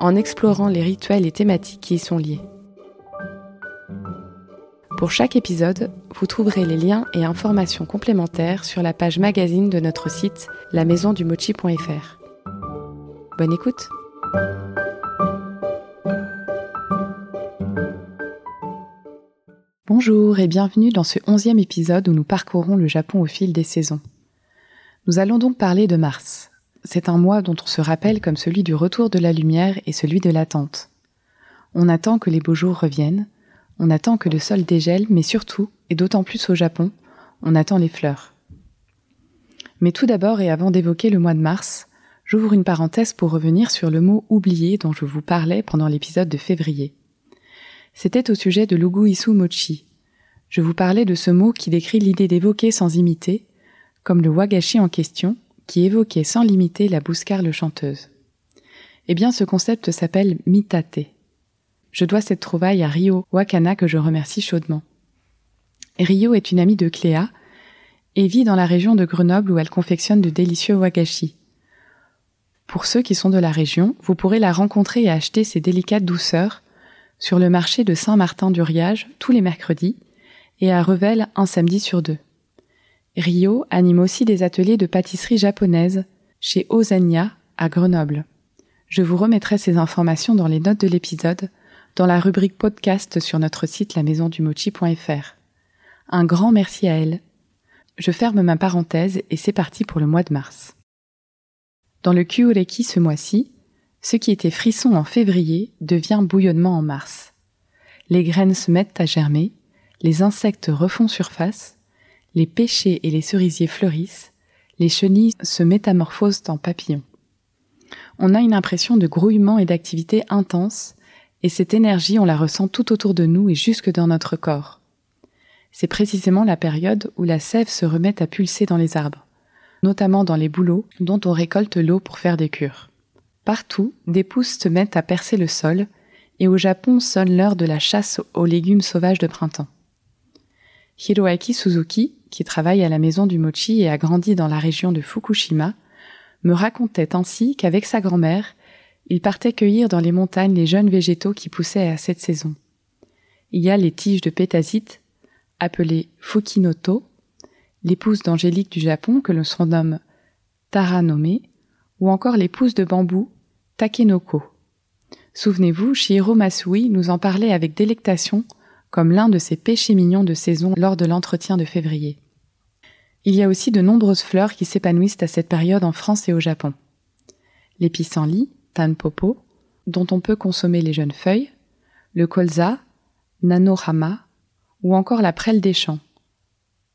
en explorant les rituels et thématiques qui y sont liés. Pour chaque épisode, vous trouverez les liens et informations complémentaires sur la page magazine de notre site lamaisondumochi.fr. Bonne écoute Bonjour et bienvenue dans ce onzième épisode où nous parcourons le Japon au fil des saisons. Nous allons donc parler de mars, c'est un mois dont on se rappelle comme celui du retour de la lumière et celui de l'attente. On attend que les beaux jours reviennent, on attend que le sol dégèle, mais surtout, et d'autant plus au Japon, on attend les fleurs. Mais tout d'abord et avant d'évoquer le mois de mars, j'ouvre une parenthèse pour revenir sur le mot oublié dont je vous parlais pendant l'épisode de février. C'était au sujet de l'ugu isu mochi. Je vous parlais de ce mot qui décrit l'idée d'évoquer sans imiter, comme le wagashi en question, qui évoquait sans limiter la bouscarle chanteuse. Eh bien, ce concept s'appelle mitate. Je dois cette trouvaille à Rio Wakana que je remercie chaudement. Rio est une amie de Cléa et vit dans la région de Grenoble où elle confectionne de délicieux wagashi. Pour ceux qui sont de la région, vous pourrez la rencontrer et acheter ses délicates douceurs sur le marché de Saint-Martin-du-Riage tous les mercredis et à Revel un samedi sur deux. Rio anime aussi des ateliers de pâtisserie japonaise chez Osania à Grenoble. Je vous remettrai ces informations dans les notes de l'épisode, dans la rubrique podcast sur notre site lamaisondumochi.fr. Un grand merci à elle. Je ferme ma parenthèse et c'est parti pour le mois de mars. Dans le Kyureki ce mois-ci, ce qui était frisson en février devient bouillonnement en mars. Les graines se mettent à germer, les insectes refont surface, les pêchers et les cerisiers fleurissent, les chenilles se métamorphosent en papillons. On a une impression de grouillement et d'activité intense, et cette énergie on la ressent tout autour de nous et jusque dans notre corps. C'est précisément la période où la sève se remet à pulser dans les arbres, notamment dans les bouleaux dont on récolte l'eau pour faire des cures. Partout, des pousses se mettent à percer le sol, et au Japon sonne l'heure de la chasse aux légumes sauvages de printemps. Hiroaki Suzuki, qui travaille à la maison du mochi et a grandi dans la région de Fukushima, me racontait ainsi qu'avec sa grand-mère, il partait cueillir dans les montagnes les jeunes végétaux qui poussaient à cette saison. Il y a les tiges de pétasite, appelées Fukinoto, les pousses d'angélique du Japon que l'on surnomme Taranome, ou encore les pousses de bambou Takenoko. Souvenez-vous, Shihiro Masui nous en parlait avec délectation comme l'un de ses péchés mignons de saison lors de l'entretien de février. Il y a aussi de nombreuses fleurs qui s'épanouissent à cette période en France et au Japon. Les pissenlits, tanpopo, dont on peut consommer les jeunes feuilles, le colza, nanorama, ou encore la prêle des champs,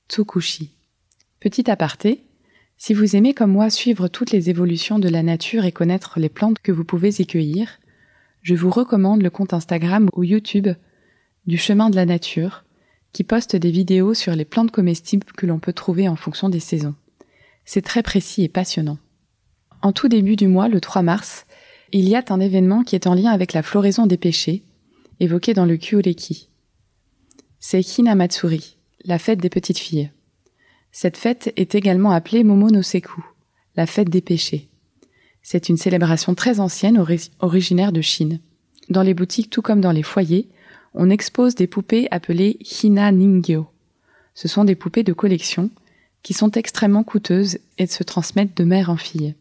tsukushi. Petit aparté, si vous aimez comme moi suivre toutes les évolutions de la nature et connaître les plantes que vous pouvez y cueillir, je vous recommande le compte Instagram ou YouTube du chemin de la nature, qui poste des vidéos sur les plantes comestibles que l'on peut trouver en fonction des saisons. C'est très précis et passionnant. En tout début du mois, le 3 mars, il y a un événement qui est en lien avec la floraison des péchés, évoqué dans le Kyureki. C'est Hinamatsuri, la fête des petites filles. Cette fête est également appelée Momonoseku, la fête des péchés. C'est une célébration très ancienne originaire de Chine. Dans les boutiques tout comme dans les foyers, on expose des poupées appelées Hina Ningyo. Ce sont des poupées de collection qui sont extrêmement coûteuses et se transmettent de mère en fille.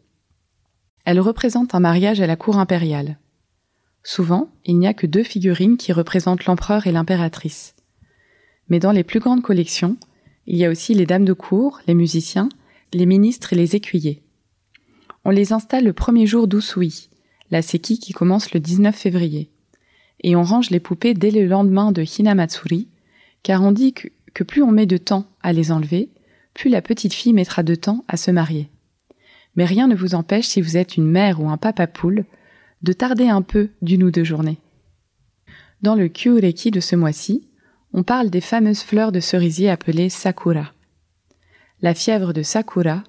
Elles représentent un mariage à la cour impériale. Souvent, il n'y a que deux figurines qui représentent l'empereur et l'impératrice. Mais dans les plus grandes collections, il y a aussi les dames de cour, les musiciens, les ministres et les écuyers. On les installe le premier jour d'Usui, la seki qui commence le 19 février et on range les poupées dès le lendemain de Hinamatsuri, car on dit que, plus on met de temps à les enlever, plus la petite fille mettra de temps à se marier. Mais rien ne vous empêche, si vous êtes une mère ou un papa poule, de tarder un peu d'une ou deux journées. Dans le Kyureki de ce mois-ci, on parle des fameuses fleurs de cerisier appelées sakura. La fièvre de sakura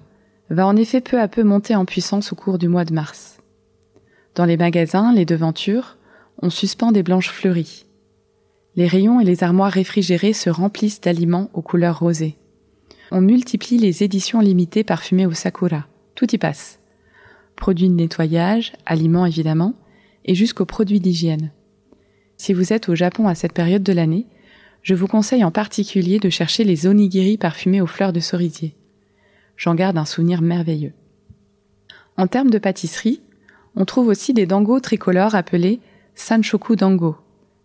va en effet peu à peu monter en puissance au cours du mois de mars. Dans les magasins, les devantures, on suspend des blanches fleuries. Les rayons et les armoires réfrigérées se remplissent d'aliments aux couleurs rosées. On multiplie les éditions limitées parfumées au sakura. Tout y passe. Produits de nettoyage, aliments évidemment, et jusqu'aux produits d'hygiène. Si vous êtes au Japon à cette période de l'année, je vous conseille en particulier de chercher les onigiri parfumés aux fleurs de cerisier. J'en garde un souvenir merveilleux. En termes de pâtisserie, on trouve aussi des dangos tricolores appelés Sanshoku Dango,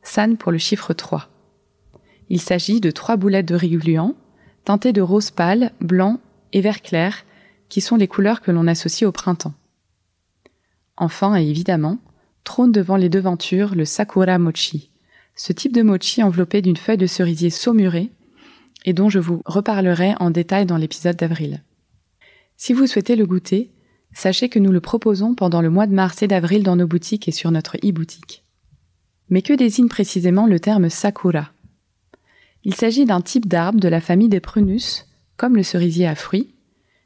San pour le chiffre 3. Il s'agit de trois boulettes de riz gluant, teintées de rose pâle, blanc et vert clair, qui sont les couleurs que l'on associe au printemps. Enfin et évidemment, trône devant les devantures le Sakura Mochi, ce type de mochi enveloppé d'une feuille de cerisier saumurée et dont je vous reparlerai en détail dans l'épisode d'avril. Si vous souhaitez le goûter, sachez que nous le proposons pendant le mois de mars et d'avril dans nos boutiques et sur notre e-boutique. Mais que désigne précisément le terme sakura? Il s'agit d'un type d'arbre de la famille des prunus, comme le cerisier à fruits,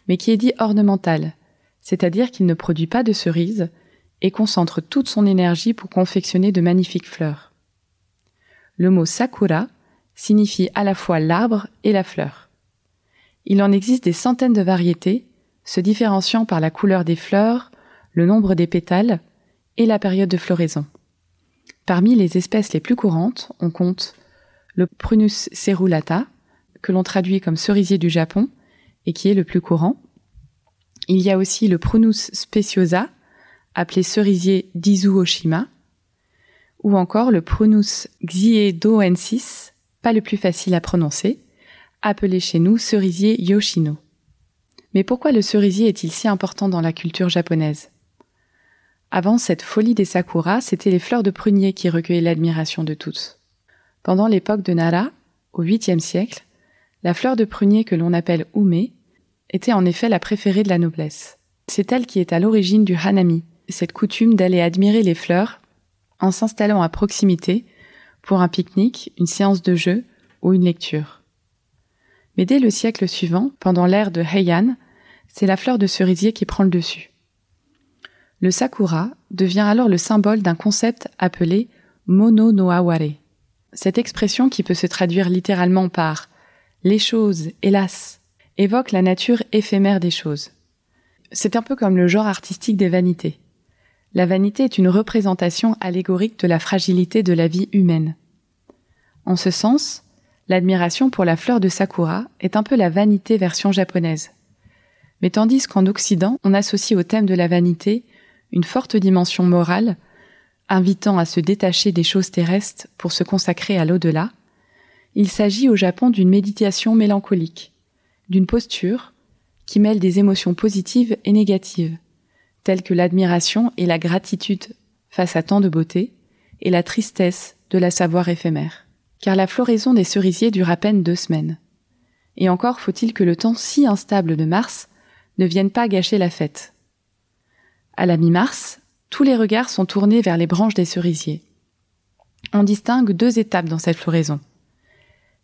mais qui est dit ornemental, c'est-à-dire qu'il ne produit pas de cerises et concentre toute son énergie pour confectionner de magnifiques fleurs. Le mot sakura signifie à la fois l'arbre et la fleur. Il en existe des centaines de variétés, se différenciant par la couleur des fleurs, le nombre des pétales et la période de floraison. Parmi les espèces les plus courantes, on compte le Prunus cerulata, que l'on traduit comme cerisier du Japon et qui est le plus courant. Il y a aussi le Prunus speciosa, appelé cerisier d'Izu Oshima, ou encore le Prunus xiedoensis, pas le plus facile à prononcer, appelé chez nous cerisier Yoshino. Mais pourquoi le cerisier est-il si important dans la culture japonaise? Avant cette folie des sakuras, c'était les fleurs de prunier qui recueillaient l'admiration de tous. Pendant l'époque de Nara, au 8e siècle, la fleur de prunier que l'on appelle ume était en effet la préférée de la noblesse. C'est elle qui est à l'origine du hanami, cette coutume d'aller admirer les fleurs en s'installant à proximité pour un pique-nique, une séance de jeu ou une lecture. Mais dès le siècle suivant, pendant l'ère de Heian, c'est la fleur de cerisier qui prend le dessus. Le sakura devient alors le symbole d'un concept appelé mono no aware. Cette expression qui peut se traduire littéralement par les choses, hélas, évoque la nature éphémère des choses. C'est un peu comme le genre artistique des vanités. La vanité est une représentation allégorique de la fragilité de la vie humaine. En ce sens, l'admiration pour la fleur de sakura est un peu la vanité version japonaise. Mais tandis qu'en Occident, on associe au thème de la vanité une forte dimension morale, invitant à se détacher des choses terrestres pour se consacrer à l'au-delà, il s'agit au Japon d'une méditation mélancolique, d'une posture qui mêle des émotions positives et négatives, telles que l'admiration et la gratitude face à tant de beauté, et la tristesse de la savoir éphémère. Car la floraison des cerisiers dure à peine deux semaines. Et encore faut-il que le temps si instable de mars ne vienne pas gâcher la fête. À la mi-mars, tous les regards sont tournés vers les branches des cerisiers. On distingue deux étapes dans cette floraison.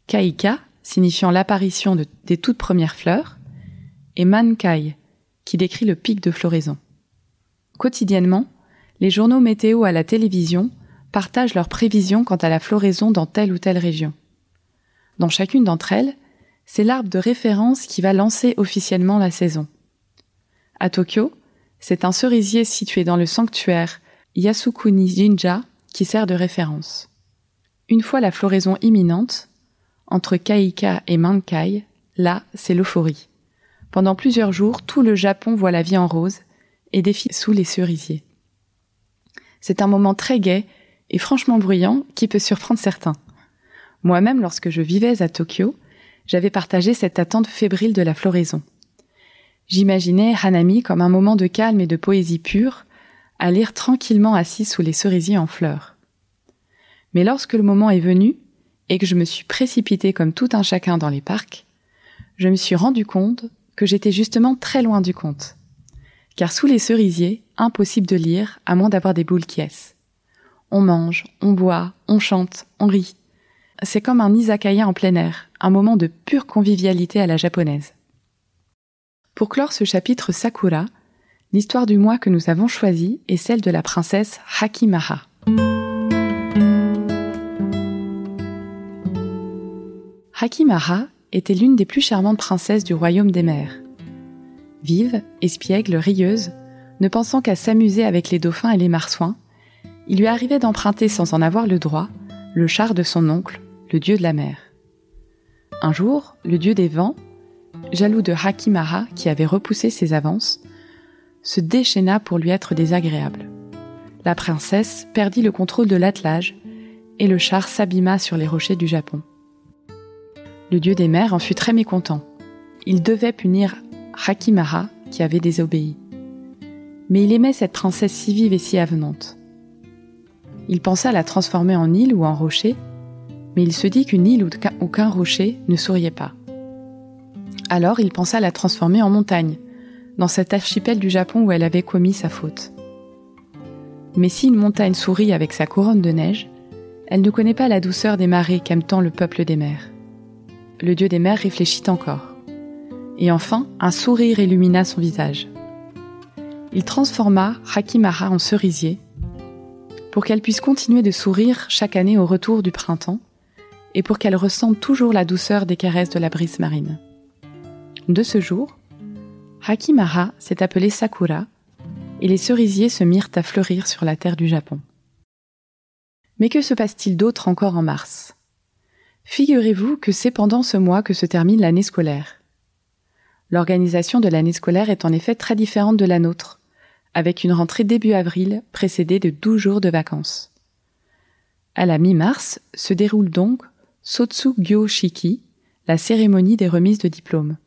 Kaika, signifiant l'apparition des toutes premières fleurs, et Mankai, qui décrit le pic de floraison. Quotidiennement, les journaux météo à la télévision partagent leurs prévisions quant à la floraison dans telle ou telle région. Dans chacune d'entre elles, c'est l'arbre de référence qui va lancer officiellement la saison. À Tokyo, c'est un cerisier situé dans le sanctuaire Yasukuni Jinja qui sert de référence. Une fois la floraison imminente, entre Kaika et Mankai, là, c'est l'euphorie. Pendant plusieurs jours, tout le Japon voit la vie en rose et défile sous les cerisiers. C'est un moment très gai et franchement bruyant qui peut surprendre certains. Moi-même, lorsque je vivais à Tokyo, j'avais partagé cette attente fébrile de la floraison. J'imaginais Hanami comme un moment de calme et de poésie pure, à lire tranquillement assis sous les cerisiers en fleurs. Mais lorsque le moment est venu, et que je me suis précipitée comme tout un chacun dans les parcs, je me suis rendu compte que j'étais justement très loin du compte car sous les cerisiers, impossible de lire à moins d'avoir des boules qui On mange, on boit, on chante, on rit. C'est comme un izakaya en plein air, un moment de pure convivialité à la japonaise. Pour clore ce chapitre Sakura, l'histoire du mois que nous avons choisi est celle de la princesse Hakimaha. Hakimaha était l'une des plus charmantes princesses du royaume des mers. Vive, espiègle, rieuse, ne pensant qu'à s'amuser avec les dauphins et les marsouins, il lui arrivait d'emprunter sans en avoir le droit le char de son oncle, le dieu de la mer. Un jour, le dieu des vents, jaloux de Hakimaha qui avait repoussé ses avances, se déchaîna pour lui être désagréable. La princesse perdit le contrôle de l'attelage et le char s'abîma sur les rochers du Japon. Le dieu des mers en fut très mécontent. Il devait punir Hakimaha qui avait désobéi. Mais il aimait cette princesse si vive et si avenante. Il pensa la transformer en île ou en rocher, mais il se dit qu'une île ou qu'un rocher ne souriait pas. Alors il pensa la transformer en montagne, dans cet archipel du Japon où elle avait commis sa faute. Mais si une montagne sourit avec sa couronne de neige, elle ne connaît pas la douceur des marées qu'aime tant le peuple des mers. Le dieu des mers réfléchit encore. Et enfin, un sourire illumina son visage. Il transforma Hakimaha en cerisier pour qu'elle puisse continuer de sourire chaque année au retour du printemps et pour qu'elle ressente toujours la douceur des caresses de la brise marine. De ce jour, Hakimaha s'est appelée Sakura et les cerisiers se mirent à fleurir sur la terre du Japon. Mais que se passe-t-il d'autre encore en mars? Figurez-vous que c'est pendant ce mois que se termine l'année scolaire. L'organisation de l'année scolaire est en effet très différente de la nôtre, avec une rentrée début avril précédée de 12 jours de vacances. À la mi-mars se déroule donc Sotsu Gyo Shiki, la cérémonie des remises de diplômes.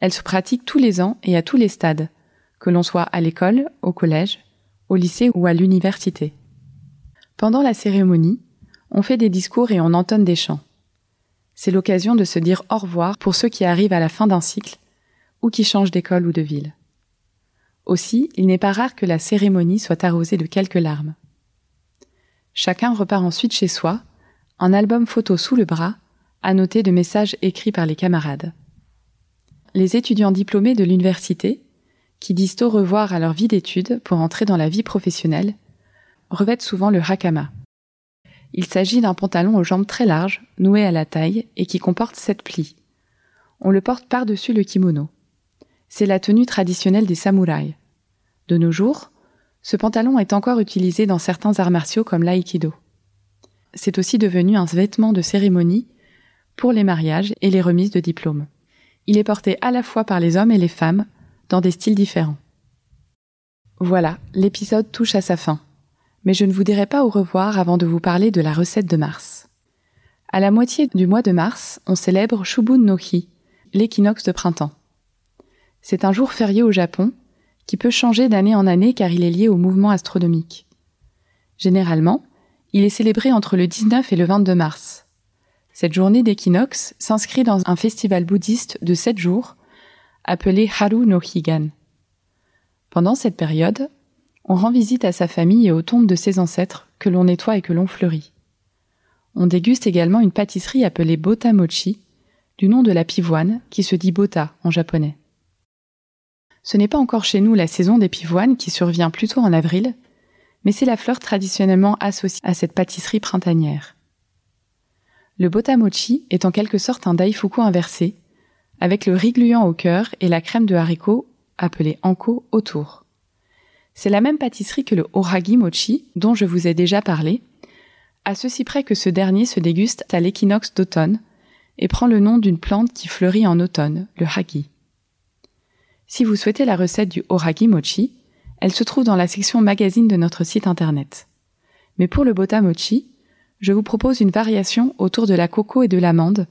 Elle se pratique tous les ans et à tous les stades, que l'on soit à l'école, au collège, au lycée ou à l'université. Pendant la cérémonie, on fait des discours et on entonne des chants. C'est l'occasion de se dire au revoir pour ceux qui arrivent à la fin d'un cycle ou qui changent d'école ou de ville. Aussi, il n'est pas rare que la cérémonie soit arrosée de quelques larmes. Chacun repart ensuite chez soi, un album photo sous le bras, annoté de messages écrits par les camarades. Les étudiants diplômés de l'université, qui disent au revoir à leur vie d'études pour entrer dans la vie professionnelle, revêtent souvent le hakama. Il s'agit d'un pantalon aux jambes très larges, noué à la taille et qui comporte sept plis. On le porte par-dessus le kimono. C'est la tenue traditionnelle des samouraïs. De nos jours, ce pantalon est encore utilisé dans certains arts martiaux comme l'aïkido. C'est aussi devenu un vêtement de cérémonie pour les mariages et les remises de diplômes. Il est porté à la fois par les hommes et les femmes, dans des styles différents. Voilà, l'épisode touche à sa fin. Mais je ne vous dirai pas au revoir avant de vous parler de la recette de mars. À la moitié du mois de mars, on célèbre Shubun no Hi, l'équinoxe de printemps. C'est un jour férié au Japon, qui peut changer d'année en année car il est lié au mouvement astronomique. Généralement, il est célébré entre le 19 et le 22 mars. Cette journée d'équinoxe s'inscrit dans un festival bouddhiste de sept jours appelé Haru no Higan. Pendant cette période, on rend visite à sa famille et aux tombes de ses ancêtres que l'on nettoie et que l'on fleurit. On déguste également une pâtisserie appelée Bota Mochi, du nom de la pivoine qui se dit Bota en japonais. Ce n'est pas encore chez nous la saison des pivoines qui survient plutôt en avril, mais c'est la fleur traditionnellement associée à cette pâtisserie printanière. Le botamochi est en quelque sorte un daifuku inversé, avec le riz gluant au cœur et la crème de haricots, appelée anko, autour. C'est la même pâtisserie que le oragi mochi, dont je vous ai déjà parlé, à ceci près que ce dernier se déguste à l'équinoxe d'automne et prend le nom d'une plante qui fleurit en automne, le hagi. Si vous souhaitez la recette du Oragi Mochi, elle se trouve dans la section magazine de notre site internet. Mais pour le Bota Mochi, je vous propose une variation autour de la coco et de l'amande,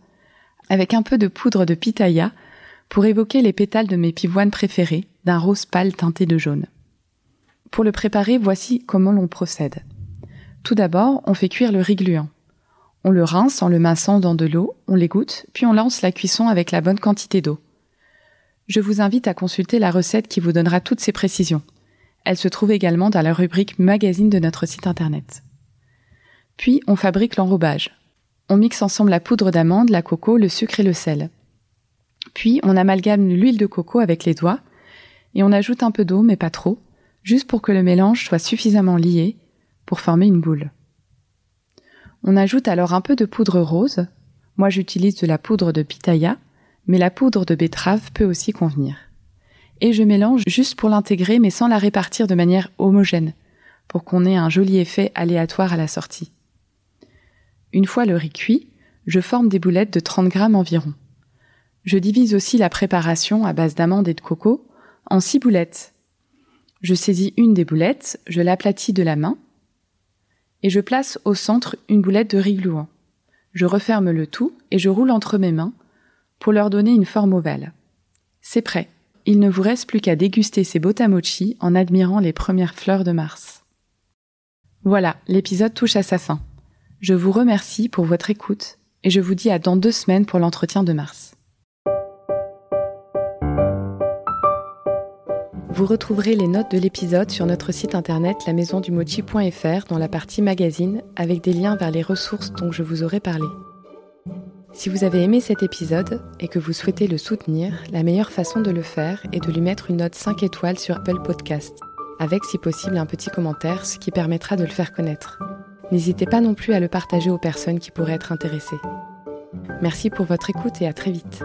avec un peu de poudre de pitaya pour évoquer les pétales de mes pivoines préférées, d'un rose pâle teinté de jaune. Pour le préparer, voici comment l'on procède. Tout d'abord, on fait cuire le riz gluant. On le rince en le massant dans de l'eau, on l'égoutte, puis on lance la cuisson avec la bonne quantité d'eau. Je vous invite à consulter la recette qui vous donnera toutes ces précisions. Elle se trouve également dans la rubrique magazine de notre site internet. Puis on fabrique l'enrobage. On mixe ensemble la poudre d'amande, la coco, le sucre et le sel. Puis on amalgame l'huile de coco avec les doigts et on ajoute un peu d'eau, mais pas trop, juste pour que le mélange soit suffisamment lié pour former une boule. On ajoute alors un peu de poudre rose. Moi j'utilise de la poudre de pitaya, mais la poudre de betterave peut aussi convenir. Et je mélange juste pour l'intégrer mais sans la répartir de manière homogène, pour qu'on ait un joli effet aléatoire à la sortie. Une fois le riz cuit, je forme des boulettes de 30 grammes environ. Je divise aussi la préparation à base d'amandes et de coco en six boulettes. Je saisis une des boulettes, je l'aplatis de la main, et je place au centre une boulette de riz gluant. Je referme le tout et je roule entre mes mains pour leur donner une forme ovale. C'est prêt. Il ne vous reste plus qu'à déguster ces botamochi en admirant les premières fleurs de Mars. Voilà, l'épisode touche à sa fin. Je vous remercie pour votre écoute et je vous dis à dans deux semaines pour l'entretien de Mars. Vous retrouverez les notes de l'épisode sur notre site internet lamaisondumochi.fr dans la partie magazine avec des liens vers les ressources dont je vous aurai parlé. Si vous avez aimé cet épisode et que vous souhaitez le soutenir, la meilleure façon de le faire est de lui mettre une note 5 étoiles sur Apple Podcast, avec si possible un petit commentaire, ce qui permettra de le faire connaître. N'hésitez pas non plus à le partager aux personnes qui pourraient être intéressées. Merci pour votre écoute et à très vite.